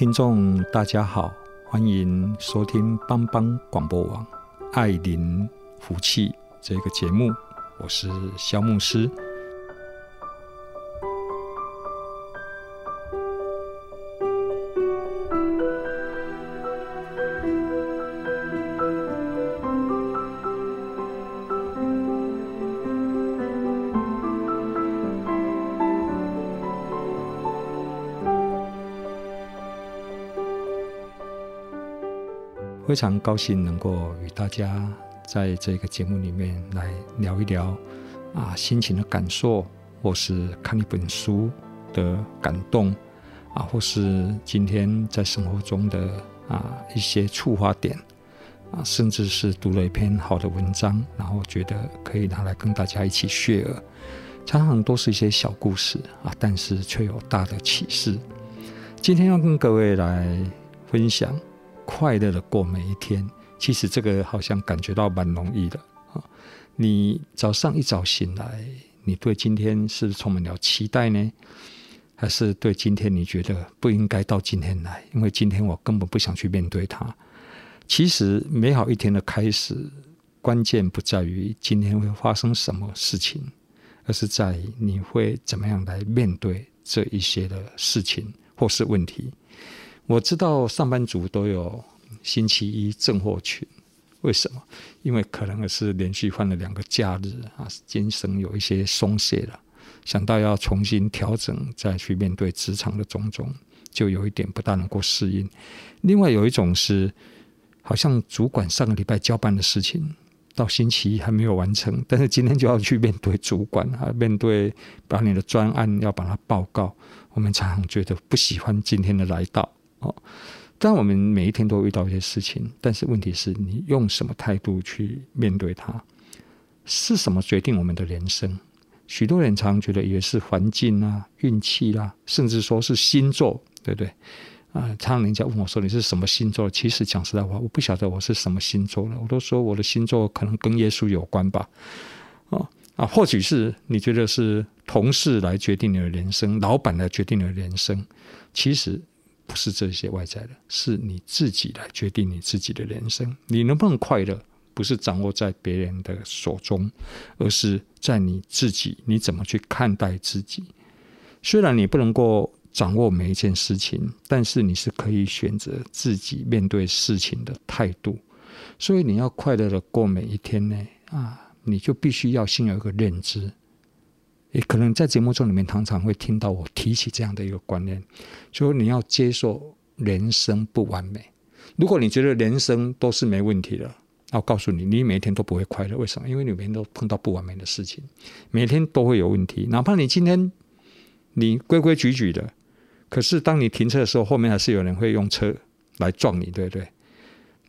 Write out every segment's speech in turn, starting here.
听众，大家好，欢迎收听帮帮广播网《爱邻福气》这个节目，我是肖牧师。非常高兴能够与大家在这个节目里面来聊一聊啊，心情的感受，或是看一本书的感动啊，或是今天在生活中的啊一些触发点啊，甚至是读了一篇好的文章，然后觉得可以拿来跟大家一起 share，常常都是一些小故事啊，但是却有大的启示。今天要跟各位来分享。快乐的过每一天，其实这个好像感觉到蛮容易的啊。你早上一早醒来，你对今天是不是充满了期待呢？还是对今天你觉得不应该到今天来？因为今天我根本不想去面对它。其实美好一天的开始，关键不在于今天会发生什么事情，而是在于你会怎么样来面对这一些的事情或是问题。我知道上班族都有星期一症候群，为什么？因为可能是连续换了两个假日啊，精神有一些松懈了，想到要重新调整，再去面对职场的种种，就有一点不大能够适应。另外有一种是，好像主管上个礼拜交办的事情，到星期一还没有完成，但是今天就要去面对主管啊，面对把你的专案要把它报告，我们常常觉得不喜欢今天的来到。哦，当然我们每一天都遇到一些事情，但是问题是你用什么态度去面对它？是什么决定我们的人生？许多人常觉得也是环境啊、运气啦，甚至说是星座，对不对？啊，常常人家问我说你是什么星座？其实讲实在话，我不晓得我是什么星座了。我都说我的星座可能跟耶稣有关吧。哦啊，或许是你觉得是同事来决定你的人生，老板来决定你的人生，其实。不是这些外在的，是你自己来决定你自己的人生。你能不能快乐，不是掌握在别人的手中，而是在你自己。你怎么去看待自己？虽然你不能够掌握每一件事情，但是你是可以选择自己面对事情的态度。所以你要快乐的过每一天呢？啊，你就必须要先有一个认知。也可能在节目中里面，常常会听到我提起这样的一个观念，说你要接受人生不完美。如果你觉得人生都是没问题的，那我告诉你，你每天都不会快乐。为什么？因为你每天都碰到不完美的事情，每天都会有问题。哪怕你今天你规规矩矩的，可是当你停车的时候，后面还是有人会用车来撞你，对不对？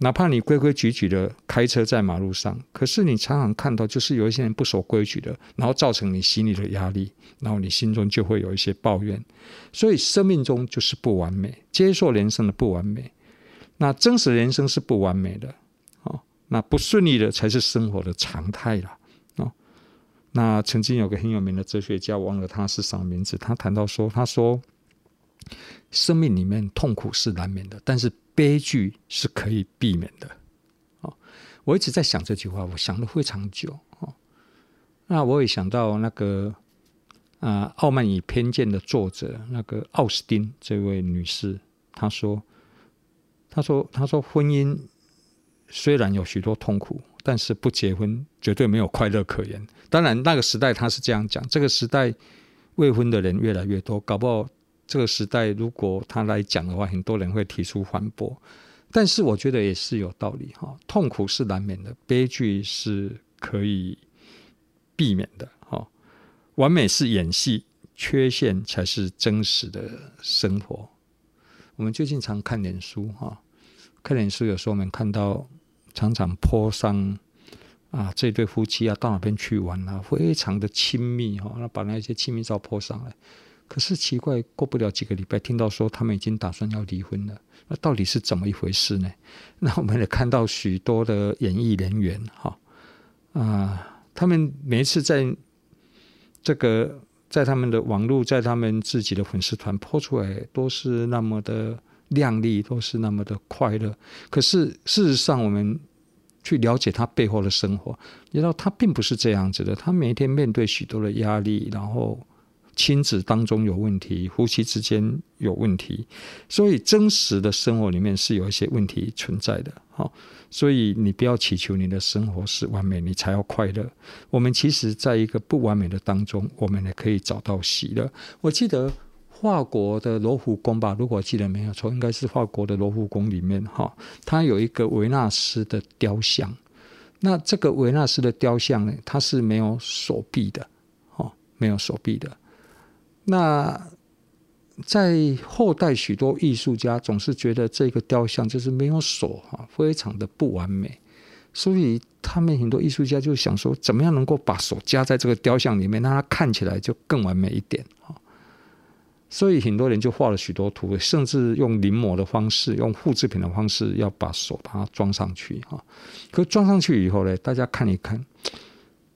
哪怕你规规矩矩的开车在马路上，可是你常常看到，就是有一些人不守规矩的，然后造成你心里的压力，然后你心中就会有一些抱怨。所以生命中就是不完美，接受人生的不完美。那真实人生是不完美的，哦，那不顺利的才是生活的常态了，哦。那曾经有个很有名的哲学家，忘了他是什么名字，他谈到说，他说，生命里面痛苦是难免的，但是。悲剧是可以避免的，哦，我一直在想这句话，我想了非常久，哦，那我也想到那个啊，《傲慢与偏见》的作者那个奥斯汀这位女士，她说，她说，她说，婚姻虽然有许多痛苦，但是不结婚绝对没有快乐可言。当然，那个时代她是这样讲，这个时代未婚的人越来越多，搞不好。这个时代如果他来讲的话，很多人会提出反驳。但是我觉得也是有道理哈，痛苦是难免的，悲剧是可以避免的哈。完美是演戏，缺陷才是真实的生活。我们最近常看脸书哈，看脸书有时候我们看到常常 po 上啊，这对夫妻啊到哪边去玩啊，非常的亲密哈，那把那些亲密照 po 上来。可是奇怪，过不了几个礼拜，听到说他们已经打算要离婚了。那到底是怎么一回事呢？那我们也看到许多的演艺人员，哈啊，他们每一次在这个在他们的网络，在他们自己的粉丝团泼出来，都是那么的亮丽，都是那么的快乐。可是事实上，我们去了解他背后的生活，你知道他并不是这样子的。他每天面对许多的压力，然后。亲子当中有问题，夫妻之间有问题，所以真实的生活里面是有一些问题存在的。好，所以你不要祈求你的生活是完美，你才要快乐。我们其实在一个不完美的当中，我们也可以找到喜乐。我记得法国的罗浮宫吧，如果记得没有错，应该是法国的罗浮宫里面哈，它有一个维纳斯的雕像。那这个维纳斯的雕像呢，它是没有手臂的，哦，没有手臂的。那在后代，许多艺术家总是觉得这个雕像就是没有手哈，非常的不完美，所以他们很多艺术家就想说，怎么样能够把手加在这个雕像里面，让它看起来就更完美一点哈。所以很多人就画了许多图，甚至用临摹的方式，用复制品的方式，要把手把它装上去哈。可装上去以后呢，大家看一看，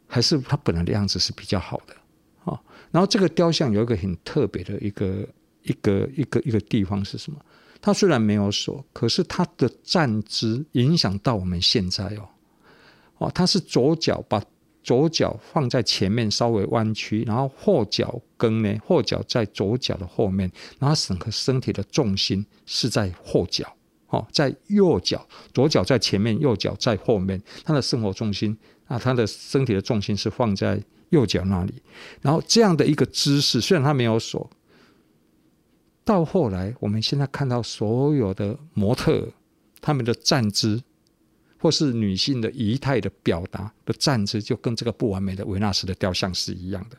还是它本来的样子是比较好的。然后这个雕像有一个很特别的一个一个一个一个地方是什么？它虽然没有锁，可是它的站姿影响到我们现在哦。哦，它是左脚把左脚放在前面稍微弯曲，然后后脚跟呢，后脚在左脚的后面，然后整个身体的重心是在后脚哦，在右脚，左脚在前面，右脚在后面，他的生活重心啊，他的身体的重心是放在。右脚那里，然后这样的一个姿势，虽然他没有锁，到后来我们现在看到所有的模特，他们的站姿，或是女性的仪态的表达的站姿，就跟这个不完美的维纳斯的雕像是一样的。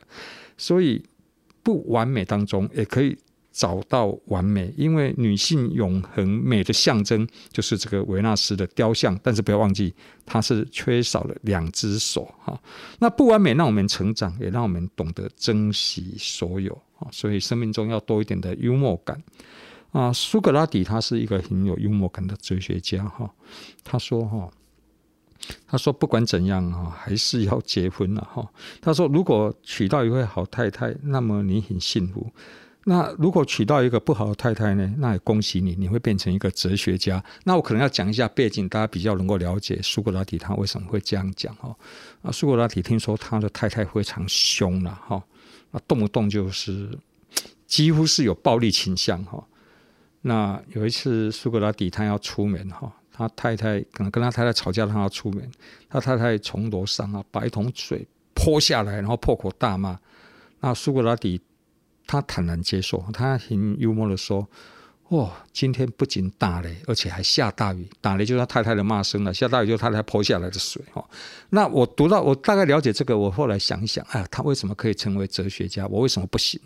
所以不完美当中也可以。找到完美，因为女性永恒美的象征就是这个维纳斯的雕像，但是不要忘记，它是缺少了两只手哈。那不完美让我们成长，也让我们懂得珍惜所有啊。所以生命中要多一点的幽默感啊。苏格拉底他是一个很有幽默感的哲学家哈。他说哈，他说不管怎样啊，还是要结婚了哈。他说如果娶到一位好太太，那么你很幸福。那如果娶到一个不好的太太呢？那也恭喜你，你会变成一个哲学家。那我可能要讲一下背景，大家比较能够了解苏格拉底他为什么会这样讲哈。啊，苏格拉底听说他的太太非常凶了哈，那，动不动就是几乎是有暴力倾向哈。那有一次苏格拉底他要出门哈，他太太可能跟他太太吵架，他要出门，他太太从楼上啊把一桶水泼下来，然后破口大骂。那苏格拉底。他坦然接受，他很幽默地说：“哦，今天不仅打雷，而且还下大雨。打雷就是他太太的骂声了，下大雨就是他太太泼下来的水。”哈，那我读到，我大概了解这个。我后来想一想，哎，他为什么可以成为哲学家？我为什么不行？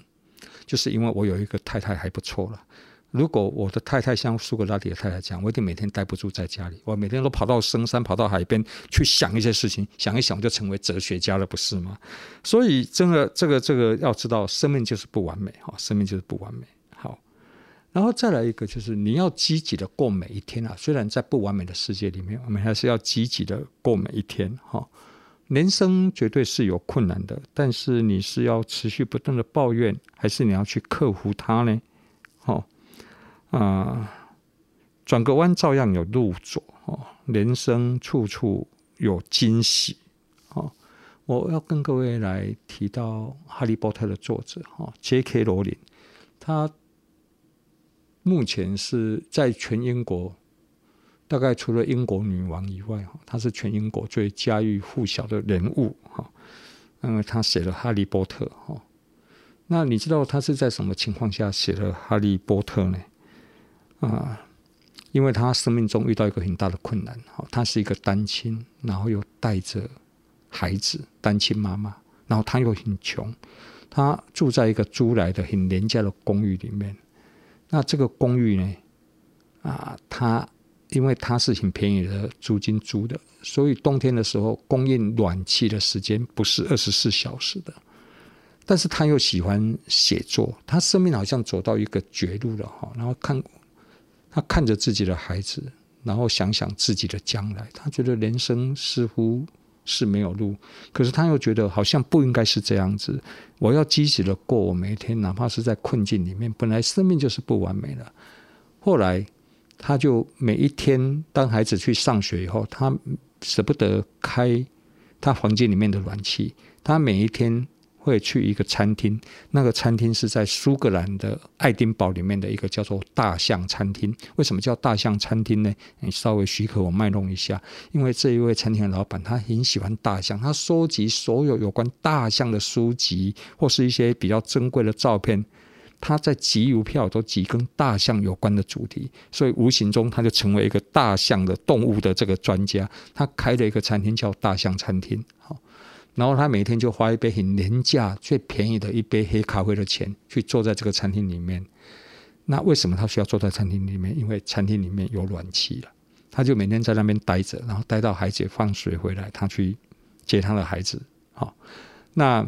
就是因为我有一个太太还不错了。如果我的太太像苏格拉底的太太讲，我一定每天待不住在家里，我每天都跑到深山、跑到海边去想一些事情，想一想就成为哲学家了，不是吗？所以，真的，这个这个要知道，生命就是不完美哈，生命就是不完美。好，然后再来一个，就是你要积极的过每一天啊。虽然在不完美的世界里面，我们还是要积极的过每一天哈。人生绝对是有困难的，但是你是要持续不断的抱怨，还是你要去克服它呢？好。啊，转个弯照样有路走哦。人生处处有惊喜哦。我要跟各位来提到《哈利波特》的作者哈，J.K. 罗琳，他目前是在全英国，大概除了英国女王以外哈，他是全英国最家喻户晓的人物哈。因为他写了《哈利波特》哈。那你知道他是在什么情况下写了《哈利波特》呢？啊，因为他生命中遇到一个很大的困难，好，他是一个单亲，然后又带着孩子，单亲妈妈，然后他又很穷，他住在一个租来的很廉价的公寓里面。那这个公寓呢，啊，他因为他是很便宜的租金租的，所以冬天的时候供应暖气的时间不是二十四小时的。但是他又喜欢写作，他生命好像走到一个绝路了哈。然后看他看着自己的孩子，然后想想自己的将来，他觉得人生似乎是没有路。可是他又觉得好像不应该是这样子，我要积极的过我每一天，哪怕是在困境里面。本来生命就是不完美的。后来他就每一天，当孩子去上学以后，他舍不得开他房间里面的暖气，他每一天。会去一个餐厅，那个餐厅是在苏格兰的爱丁堡里面的一个叫做大象餐厅。为什么叫大象餐厅呢？你稍微许可我卖弄一下，因为这一位餐厅的老板他很喜欢大象，他收集所有有关大象的书籍或是一些比较珍贵的照片，他在集邮票都集跟大象有关的主题，所以无形中他就成为一个大象的动物的这个专家。他开了一个餐厅叫大象餐厅，好。然后他每天就花一杯很廉价、最便宜的一杯黑咖啡的钱，去坐在这个餐厅里面。那为什么他需要坐在餐厅里面？因为餐厅里面有暖气了。他就每天在那边待着，然后待到孩子放学回来，他去接他的孩子。好，那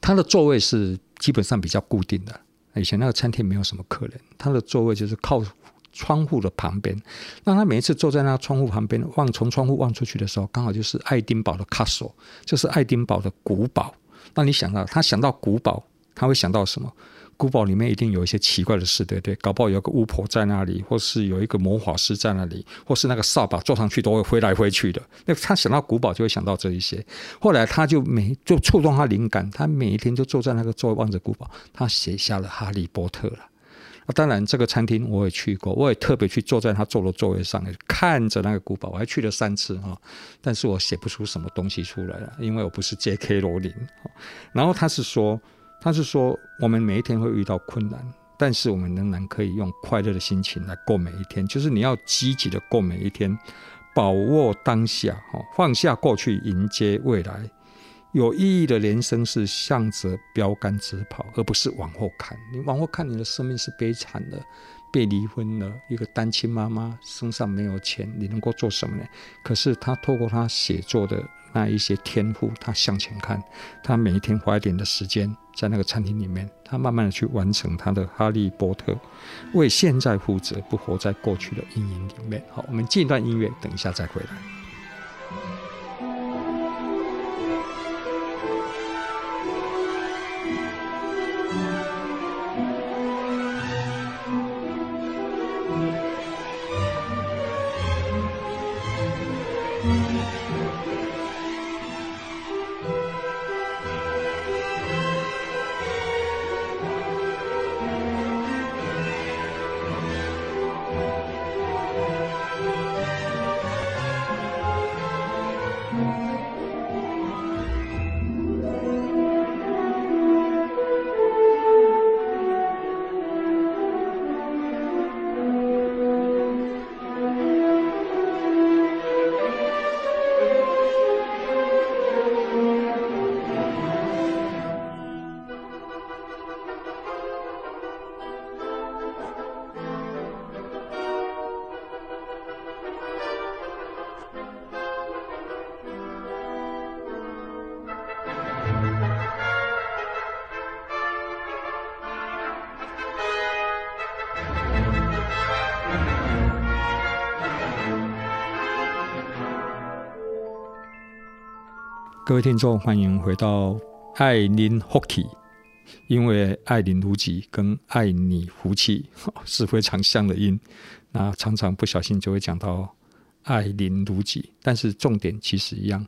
他的座位是基本上比较固定的。以前那个餐厅没有什么客人，他的座位就是靠。窗户的旁边，那他每一次坐在那个窗户旁边，望从窗户望出去的时候，刚好就是爱丁堡的 castle，就是爱丁堡的古堡。那你想到他想到古堡，他会想到什么？古堡里面一定有一些奇怪的事，对不对？搞不好有个巫婆在那里，或是有一个魔法师在那里，或是那个扫把坐上去都会挥来挥去的。那他想到古堡就会想到这一些。后来他就每就触动他灵感，他每一天就坐在那个座位望着古堡，他写下了《哈利波特》了。当然，这个餐厅我也去过，我也特别去坐在他坐的座位上，看着那个古堡，我还去了三次啊。但是我写不出什么东西出来了，因为我不是 J.K. 罗琳。然后他是说，他是说，我们每一天会遇到困难，但是我们仍然可以用快乐的心情来过每一天。就是你要积极的过每一天，把握当下，哈，放下过去，迎接未来。有意义的人生是向着标杆直跑，而不是往后看。你往后看，你的生命是悲惨的，被离婚了，一个单亲妈妈，身上没有钱，你能够做什么呢？可是他透过他写作的那一些天赋，他向前看，他每一天花一点的时间在那个餐厅里面，他慢慢的去完成他的《哈利波特》，为现在负责，不活在过去的阴影里面。好，我们进一段音乐，等一下再回来。各位听众，欢迎回到爱您福气，因为爱您如己跟爱你福气是非常像的音，那常常不小心就会讲到爱您如己，但是重点其实一样。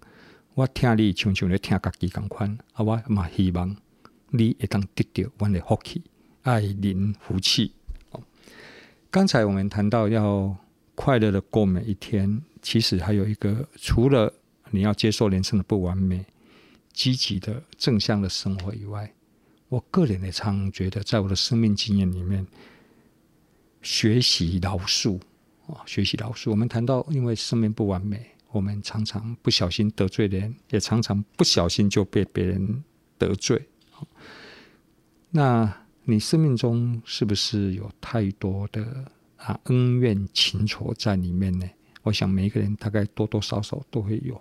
我听你像像咧听家己同款，啊，我嘛希望你会当得到我的福气，爱您福气。刚才我们谈到要快乐的过每一天，其实还有一个除了。你要接受人生的不完美，积极的正向的生活以外，我个人也常觉得，在我的生命经验里面，学习饶恕啊，学习饶恕。我们谈到，因为生命不完美，我们常常不小心得罪人，也常常不小心就被别人得罪。那你生命中是不是有太多的啊恩怨情仇在里面呢？我想每一个人大概多多少少都会有。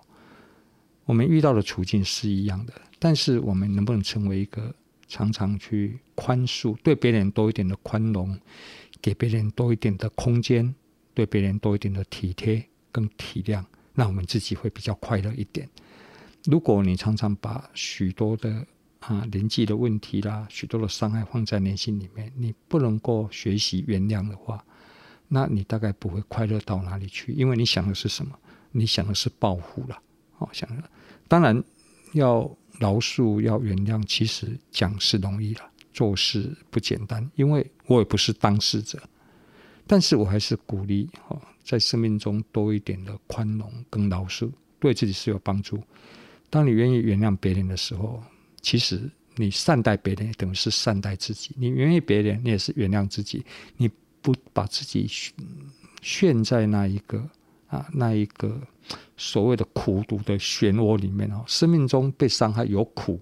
我们遇到的处境是一样的，但是我们能不能成为一个常常去宽恕，对别人多一点的宽容，给别人多一点的空间，对别人多一点的体贴跟体谅，那我们自己会比较快乐一点。如果你常常把许多的啊人际的问题啦，许多的伤害放在内心里面，你不能够学习原谅的话，那你大概不会快乐到哪里去，因为你想的是什么？你想的是报复了。哦，想了，当然要饶恕、要原谅，其实讲是容易了，做事不简单。因为我也不是当事者，但是我还是鼓励哈，在生命中多一点的宽容跟饶恕，对自己是有帮助。当你愿意原谅别人的时候，其实你善待别人，等于是善待自己。你原谅别人，你也是原谅自己。你不把自己陷在那一个啊，那一个。所谓的苦毒的漩涡里面哦，生命中被伤害有苦，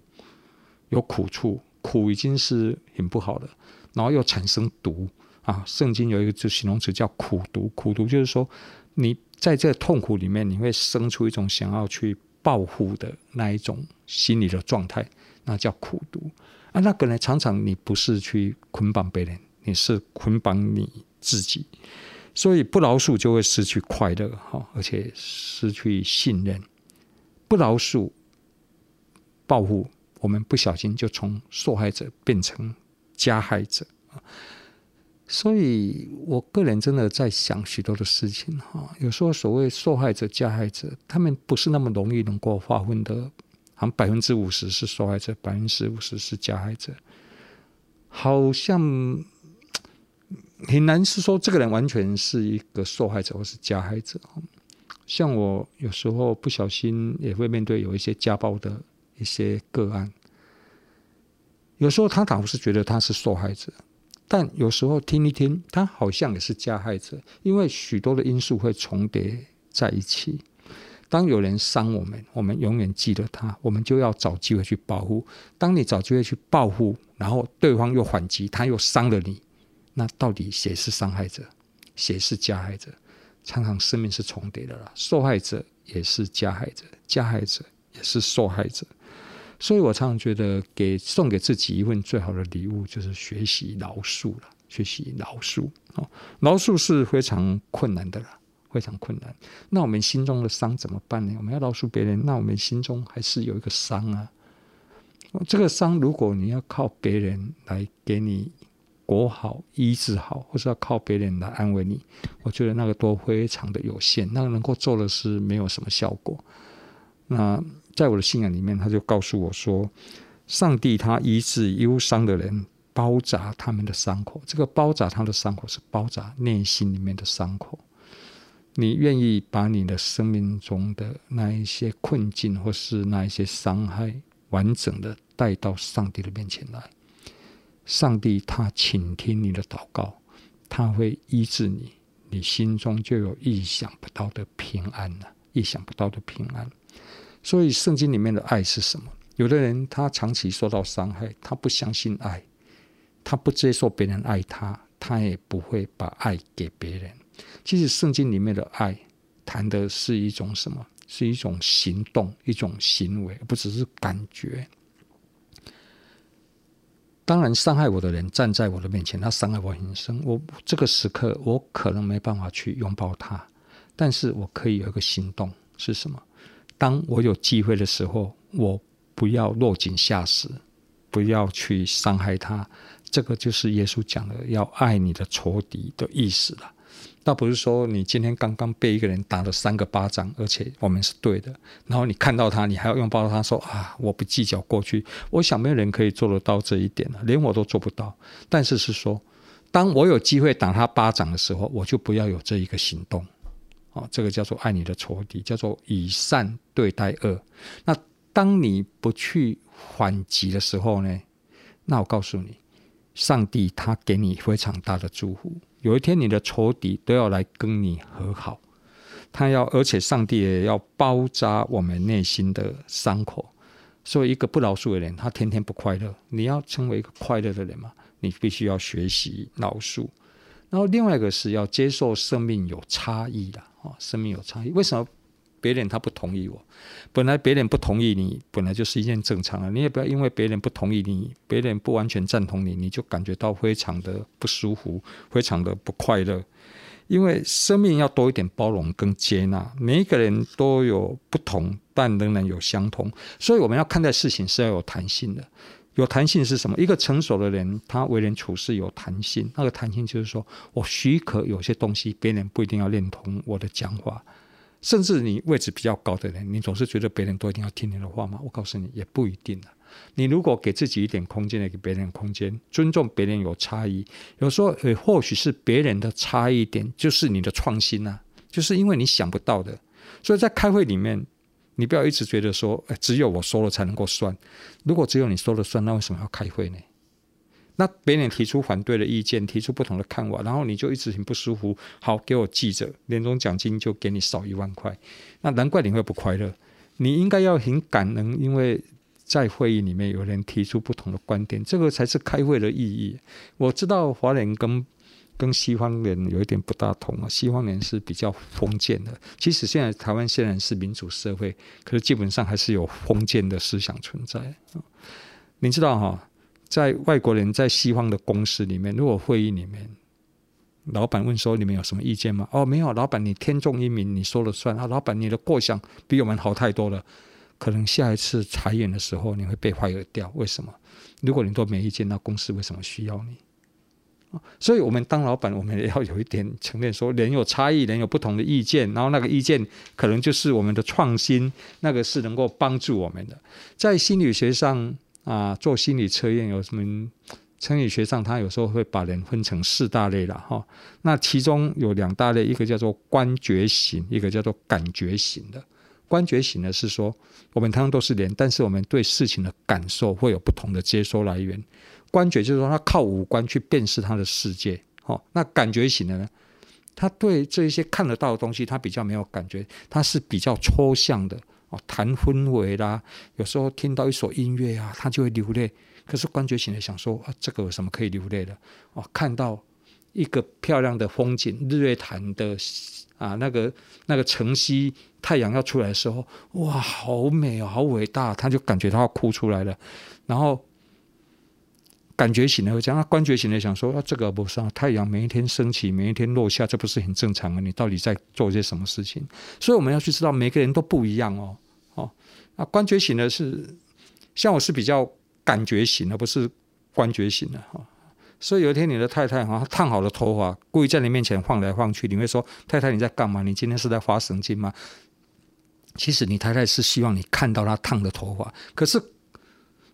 有苦处，苦已经是很不好了，然后又产生毒啊。圣经有一个就形容词叫苦毒，苦毒就是说你在这痛苦里面，你会生出一种想要去报复的那一种心理的状态，那叫苦毒啊。那个呢，常常你不是去捆绑别人，你是捆绑你自己。所以不饶恕就会失去快乐，哈，而且失去信任。不饶恕、报复，我们不小心就从受害者变成加害者。所以我个人真的在想许多的事情，哈，有时候所谓受害者、加害者，他们不是那么容易能够划分的，好像百分之五十是受害者，百分之五十是加害者，好像。很难是说这个人完全是一个受害者或是加害者。像我有时候不小心也会面对有一些家暴的一些个案，有时候他倒是觉得他是受害者，但有时候听一听，他好像也是加害者，因为许多的因素会重叠在一起。当有人伤我们，我们永远记得他，我们就要找机会去报复。当你找机会去报复，然后对方又反击，他又伤了你。那到底谁是伤害者，谁是加害者？常常生命是重叠的啦，受害者也是加害者，加害者也是受害者。所以我常常觉得，给送给自己一份最好的礼物，就是学习饶恕了。学习饶恕哦，饶恕是非常困难的啦，非常困难。那我们心中的伤怎么办呢？我们要饶恕别人，那我们心中还是有一个伤啊。这个伤，如果你要靠别人来给你。国好医治好，或是要靠别人来安慰你，我觉得那个都非常的有限，那个能够做的是没有什么效果。那在我的信仰里面，他就告诉我说，上帝他医治忧伤的人，包扎他们的伤口。这个包扎他的伤口，是包扎内心里面的伤口。你愿意把你的生命中的那一些困境，或是那一些伤害，完整的带到上帝的面前来？上帝他倾听你的祷告，他会医治你，你心中就有意想不到的平安了，意想不到的平安。所以圣经里面的爱是什么？有的人他长期受到伤害，他不相信爱，他不接受别人爱他，他也不会把爱给别人。其实圣经里面的爱谈的是一种什么？是一种行动，一种行为，不只是感觉。当然，伤害我的人站在我的面前，他伤害我很深。我这个时刻，我可能没办法去拥抱他，但是我可以有一个行动，是什么？当我有机会的时候，我不要落井下石，不要去伤害他。这个就是耶稣讲的，要爱你的仇敌的意思了。倒不是说你今天刚刚被一个人打了三个巴掌，而且我们是对的，然后你看到他，你还要拥抱他说啊，我不计较过去。我想没有人可以做得到这一点了，连我都做不到。但是是说，当我有机会打他巴掌的时候，我就不要有这一个行动。哦，这个叫做爱你的仇敌，叫做以善对待恶。那当你不去反击的时候呢，那我告诉你，上帝他给你非常大的祝福。有一天你的仇敌都要来跟你和好，他要，而且上帝也要包扎我们内心的伤口。所以，一个不饶恕的人，他天天不快乐。你要成为一个快乐的人嘛，你必须要学习饶恕。然后，另外一个是要接受生命有差异的啊，生命有差异。为什么别人他不同意我？本来别人不同意你，本来就是一件正常的。你也不要因为别人不同意你，别人不完全赞同你，你就感觉到非常的不舒服，非常的不快乐。因为生命要多一点包容跟接纳，每一个人都有不同，但仍然有相同。所以我们要看待事情是要有弹性的。有弹性是什么？一个成熟的人，他为人处事有弹性。那个弹性就是说我许可有些东西，别人不一定要认同我的讲话。甚至你位置比较高的人，你总是觉得别人都一定要听你的话吗？我告诉你，也不一定。你如果给自己一点空间，也给别人空间，尊重别人有差异，有时候也，或许是别人的差异点就是你的创新呐、啊，就是因为你想不到的。所以在开会里面，你不要一直觉得说，诶，只有我说了才能够算。如果只有你说了算，那为什么要开会呢？那别人提出反对的意见，提出不同的看法，然后你就一直很不舒服。好，给我记着，年终奖金就给你少一万块。那难怪你会不快乐。你应该要很感恩，因为。在会议里面，有人提出不同的观点，这个才是开会的意义。我知道华人跟跟西方人有一点不大同啊，西方人是比较封建的。其实现在台湾虽然是民主社会，可是基本上还是有封建的思想存在。你知道哈，在外国人在西方的公司里面，如果会议里面老板问说，你们有什么意见吗？哦，没有，老板你天纵英明，你说了算啊。老板你的构想比我们好太多了。可能下一次裁员的时候，你会被坏掉。为什么？如果你都没意见，那公司为什么需要你？所以，我们当老板，我们也要有一点承认，说人有差异，人有不同的意见，然后那个意见可能就是我们的创新，那个是能够帮助我们的。在心理学上啊，做心理测验有什么？心理学上，他有时候会把人分成四大类了哈。那其中有两大类，一个叫做观觉型，一个叫做感觉型的。观觉型的是说，我们通常都是人，但是我们对事情的感受会有不同的接收来源。观觉就是说，他靠五官去辨识他的世界。哦，那感觉型的呢，他对这一些看得到的东西，他比较没有感觉，他是比较抽象的。哦，谈氛围啦，有时候听到一首音乐啊，他就会流泪。可是观觉醒来想说，啊，这个有什么可以流泪的？哦，看到一个漂亮的风景，日月潭的。啊，那个那个晨曦，太阳要出来的时候，哇，好美哦，好伟大，他就感觉他要哭出来了。然后感觉型的会这样，那观觉型的想说，啊，这个不是啊，太阳每一天升起，每一天落下，这不是很正常吗？你到底在做些什么事情？所以我们要去知道，每个人都不一样哦。哦，那观觉型的是，像我是比较感觉型的，不是观觉型的哈。所以有一天，你的太太哈烫好了头发，故意在你面前晃来晃去，你会说：“太太，你在干嘛？你今天是在发神经吗？”其实你太太是希望你看到她烫的头发，可是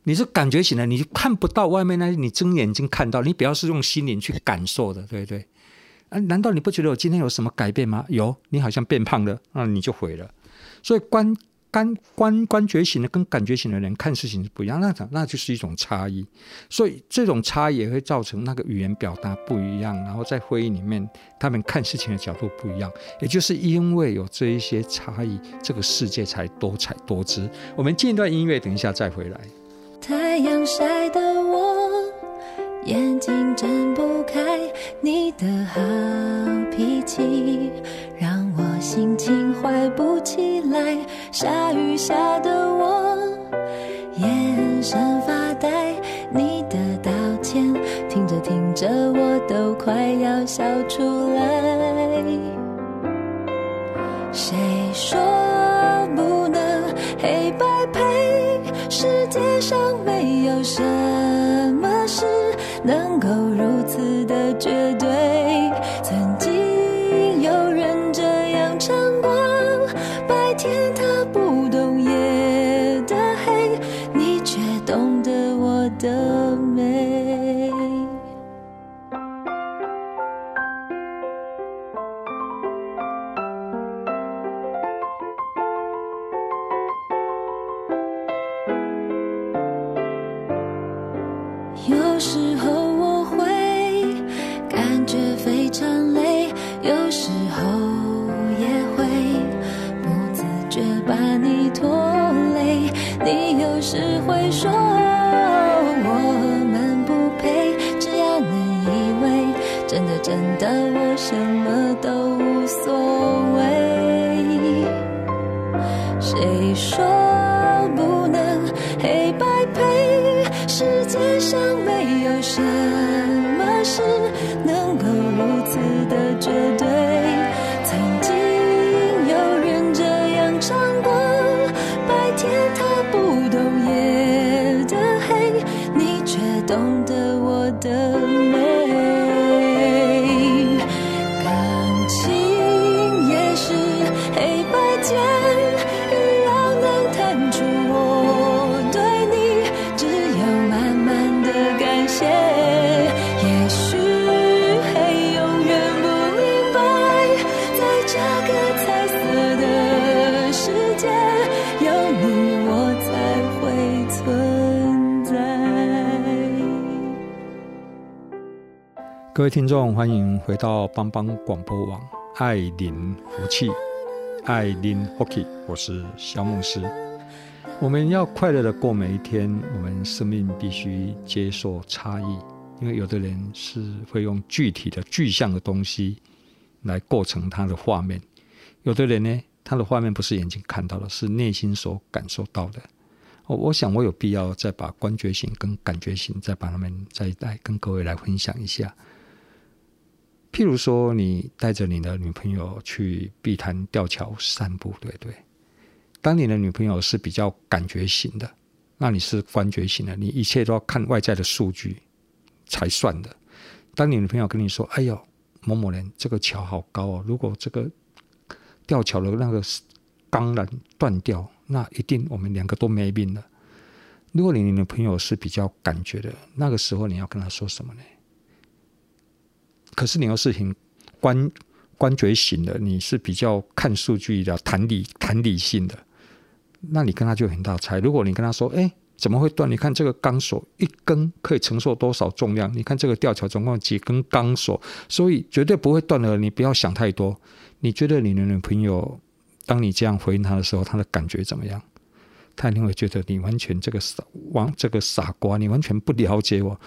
你是感觉型的，你就看不到外面那些，你睁眼睛看到，你比较是用心灵去感受的，对不对？啊，难道你不觉得我今天有什么改变吗？有，你好像变胖了，那你就毁了。所以观。观观观觉型的跟感觉型的人看事情是不一样，那那就是一种差异，所以这种差异也会造成那个语言表达不一样，然后在会议里面他们看事情的角度不一样，也就是因为有这一些差异，这个世界才多彩多姿。我们进一段音乐，等一下再回来。太阳晒得我眼睛睁不开，你的好脾气让我心情坏不起来。下雨下得我眼神发呆，你的道歉听着听着我都快要笑出来。谁说不？世界上没有什么事能够如此的绝对。懂得我的听众，欢迎回到帮帮广播网爱邻福气，爱邻福气，我是萧牧师。我们要快乐的过每一天，我们生命必须接受差异，因为有的人是会用具体的具象的东西来构成他的画面，有的人呢，他的画面不是眼睛看到的，是内心所感受到的。我我想我有必要再把观觉型跟感觉型再把他们再来跟各位来分享一下。譬如说，你带着你的女朋友去碧潭吊桥散步，对对。当你的女朋友是比较感觉型的，那你是观觉型的，你一切都要看外在的数据才算的。当你女朋友跟你说：“哎呦，某某人，这个桥好高哦，如果这个吊桥的那个钢缆断掉，那一定我们两个都没命了。”如果你女朋友是比较感觉的，那个时候你要跟她说什么呢？可是你又是很观观觉型的，你是比较看数据的、谈理谈理性的，那你跟他就很大差。如果你跟他说：“哎，怎么会断？你看这个钢索一根可以承受多少重量？你看这个吊桥总共几根钢索，所以绝对不会断的。你不要想太多。你觉得你的女朋友，当你这样回应她的时候，她的感觉怎么样？她一定会觉得你完全这个傻王，这个傻瓜，你完全不了解我。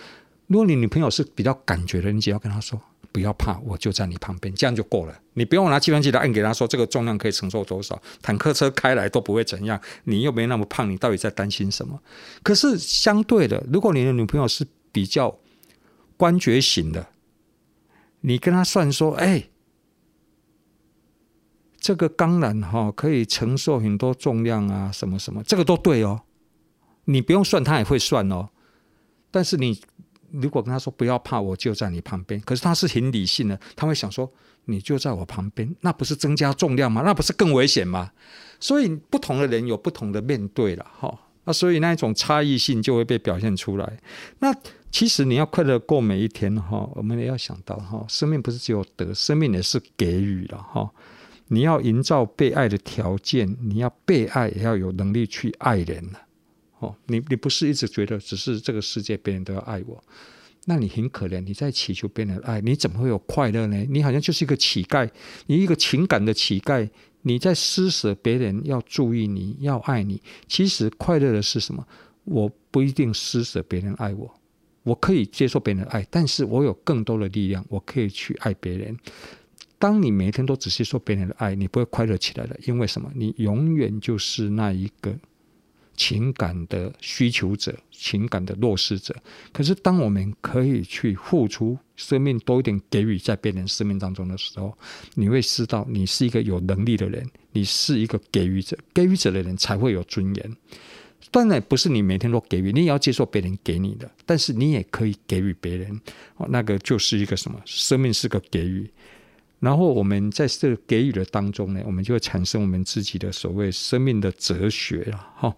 如果你女朋友是比较感觉的，你只要跟她说。不要怕，我就在你旁边，这样就够了。你不用拿计算器来按给她说这个重量可以承受多少，坦克车开来都不会怎样。你又没那么胖，你到底在担心什么？可是相对的，如果你的女朋友是比较观觉型的，你跟她算说，哎，这个钢缆哈可以承受很多重量啊，什么什么，这个都对哦。你不用算，他也会算哦。但是你。如果跟他说不要怕，我就在你旁边。可是他是很理性的，他会想说你就在我旁边，那不是增加重量吗？那不是更危险吗？所以不同的人有不同的面对了哈。那所以那一种差异性就会被表现出来。那其实你要快乐过每一天哈，我们也要想到哈，生命不是只有得，生命也是给予了哈。你要营造被爱的条件，你要被爱，也要有能力去爱人。哦，你你不是一直觉得只是这个世界别人都要爱我，那你很可怜。你在祈求别人的爱，你怎么会有快乐呢？你好像就是一个乞丐，你一个情感的乞丐，你在施舍别人要注意你要爱你。其实快乐的是什么？我不一定施舍别人爱我，我可以接受别人的爱，但是我有更多的力量，我可以去爱别人。当你每天都只是说别人的爱，你不会快乐起来的。因为什么？你永远就是那一个。情感的需求者，情感的弱势者。可是，当我们可以去付出生命多一点，给予在别人生命当中的时候，你会知道，你是一个有能力的人，你是一个给予者。给予者的人才会有尊严。当然，不是你每天都给予，你也要接受别人给你的，但是你也可以给予别人。哦，那个就是一个什么？生命是个给予。然后我们在这个给予的当中呢，我们就会产生我们自己的所谓生命的哲学了。哈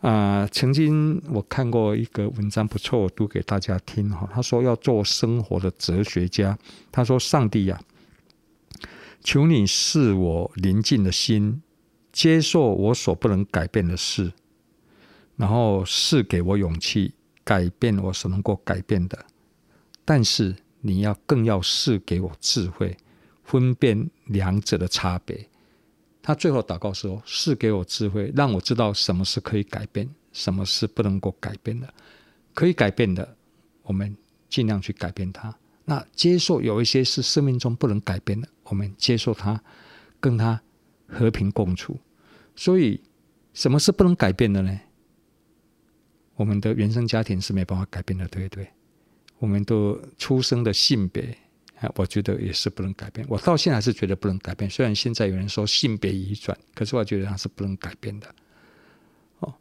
啊，曾经我看过一个文章不错，我读给大家听哈。他说要做生活的哲学家。他说：“上帝呀，求你试我宁静的心，接受我所不能改变的事，然后赐给我勇气，改变我所能够改变的。但是你要更要赐给我智慧。”分辨两者的差别。他最后祷告说：“是给我智慧，让我知道什么是可以改变，什么是不能够改变的。可以改变的，我们尽量去改变它。那接受有一些是生命中不能改变的，我们接受它，跟它和平共处。所以，什么是不能改变的呢？我们的原生家庭是没办法改变的，对不对？我们都出生的性别。”啊我觉得也是不能改变。我到现在还是觉得不能改变。虽然现在有人说性别遗传，可是我觉得它是不能改变的。哦，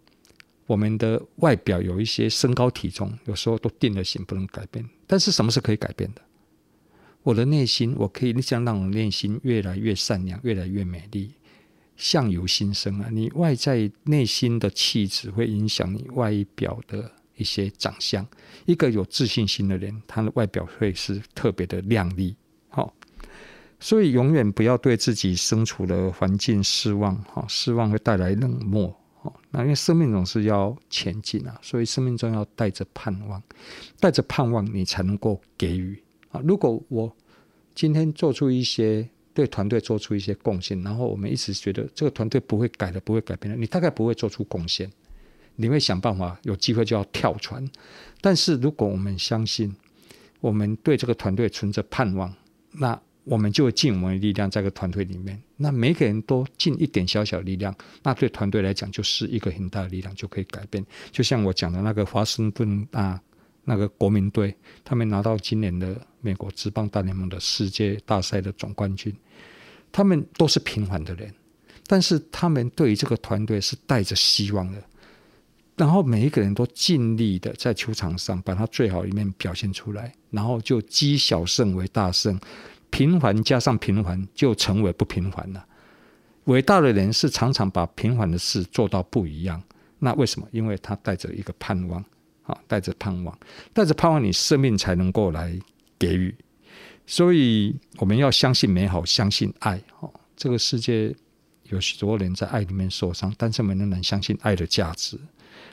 我们的外表有一些身高体重，有时候都定了型，不能改变。但是什么是可以改变的？我的内心，我可以你想让我内心越来越善良，越来越美丽。相由心生啊，你外在内心的气质会影响你外表的。一些长相，一个有自信心的人，他的外表会是特别的靓丽。好，所以永远不要对自己身处的环境失望。哈，失望会带来冷漠。哈，那因为生命总是要前进啊，所以生命中要带着盼望，带着盼望，你才能够给予啊。如果我今天做出一些对团队做出一些贡献，然后我们一直觉得这个团队不会改的，不会改变的，你大概不会做出贡献。你会想办法，有机会就要跳船。但是如果我们相信，我们对这个团队存着盼望，那我们就会尽我们的力量在这个团队里面。那每个人都尽一点小小力量，那对团队来讲就是一个很大的力量，就可以改变。就像我讲的那个华盛顿啊，那个国民队，他们拿到今年的美国职棒大联盟的世界大赛的总冠军，他们都是平凡的人，但是他们对于这个团队是带着希望的。然后每一个人都尽力的在球场上把他最好一面表现出来，然后就积小胜为大胜，平凡加上平凡就成为不平凡了。伟大的人是常常把平凡的事做到不一样。那为什么？因为他带着一个盼望，啊，带着盼望，带着盼望，你生命才能够来给予。所以我们要相信美好，相信爱。哦，这个世界有许多人在爱里面受伤，但是我们仍然相信爱的价值。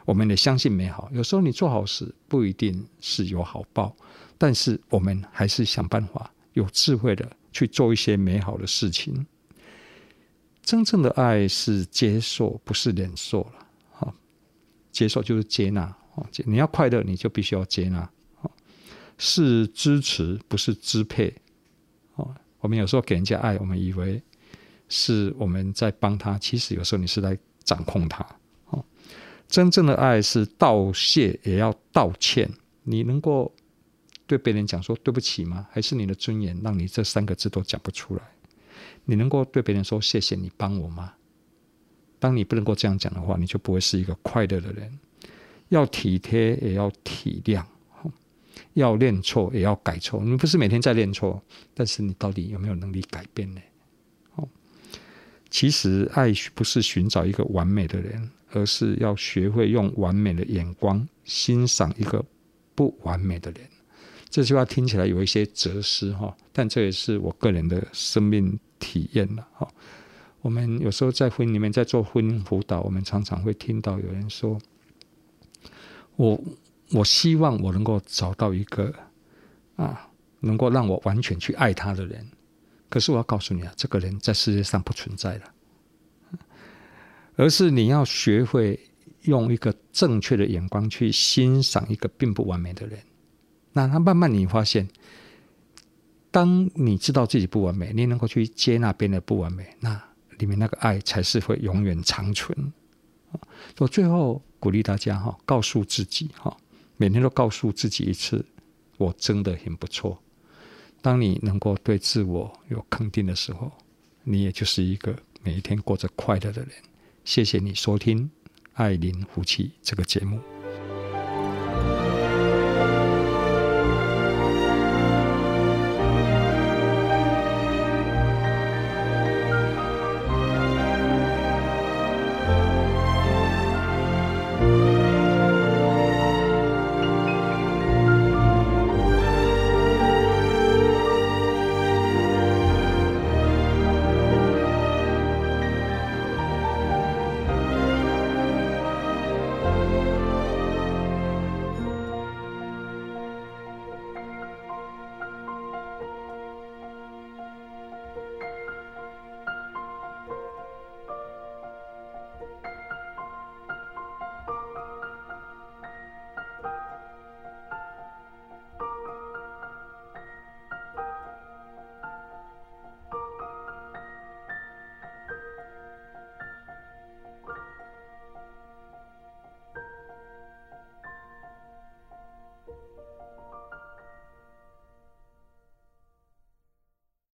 我们得相信美好。有时候你做好事不一定是有好报，但是我们还是想办法有智慧的去做一些美好的事情。真正的爱是接受，不是忍受了。哈，接受就是接纳。你要快乐，你就必须要接纳。是支持，不是支配。哦，我们有时候给人家爱，我们以为是我们在帮他，其实有时候你是在掌控他。真正的爱是道谢也要道歉。你能够对别人讲说对不起吗？还是你的尊严让你这三个字都讲不出来？你能够对别人说谢谢你帮我吗？当你不能够这样讲的话，你就不会是一个快乐的人。要体贴也要体谅，要认错也要改错。你不是每天在认错，但是你到底有没有能力改变呢？哦其实爱不是寻找一个完美的人。而是要学会用完美的眼光欣赏一个不完美的人。这句话听起来有一些哲思哈，但这也是我个人的生命体验了哈。我们有时候在婚姻里面在做婚姻辅导，我们常常会听到有人说：“我我希望我能够找到一个啊，能够让我完全去爱他的人。”可是我要告诉你啊，这个人在世界上不存在了。而是你要学会用一个正确的眼光去欣赏一个并不完美的人，那他慢慢你发现，当你知道自己不完美，你能够去接纳别人的不完美，那里面那个爱才是会永远长存。我最后鼓励大家哈，告诉自己哈，每天都告诉自己一次，我真的很不错。当你能够对自我有肯定的时候，你也就是一个每一天过着快乐的人。谢谢你收听《爱林福气》这个节目。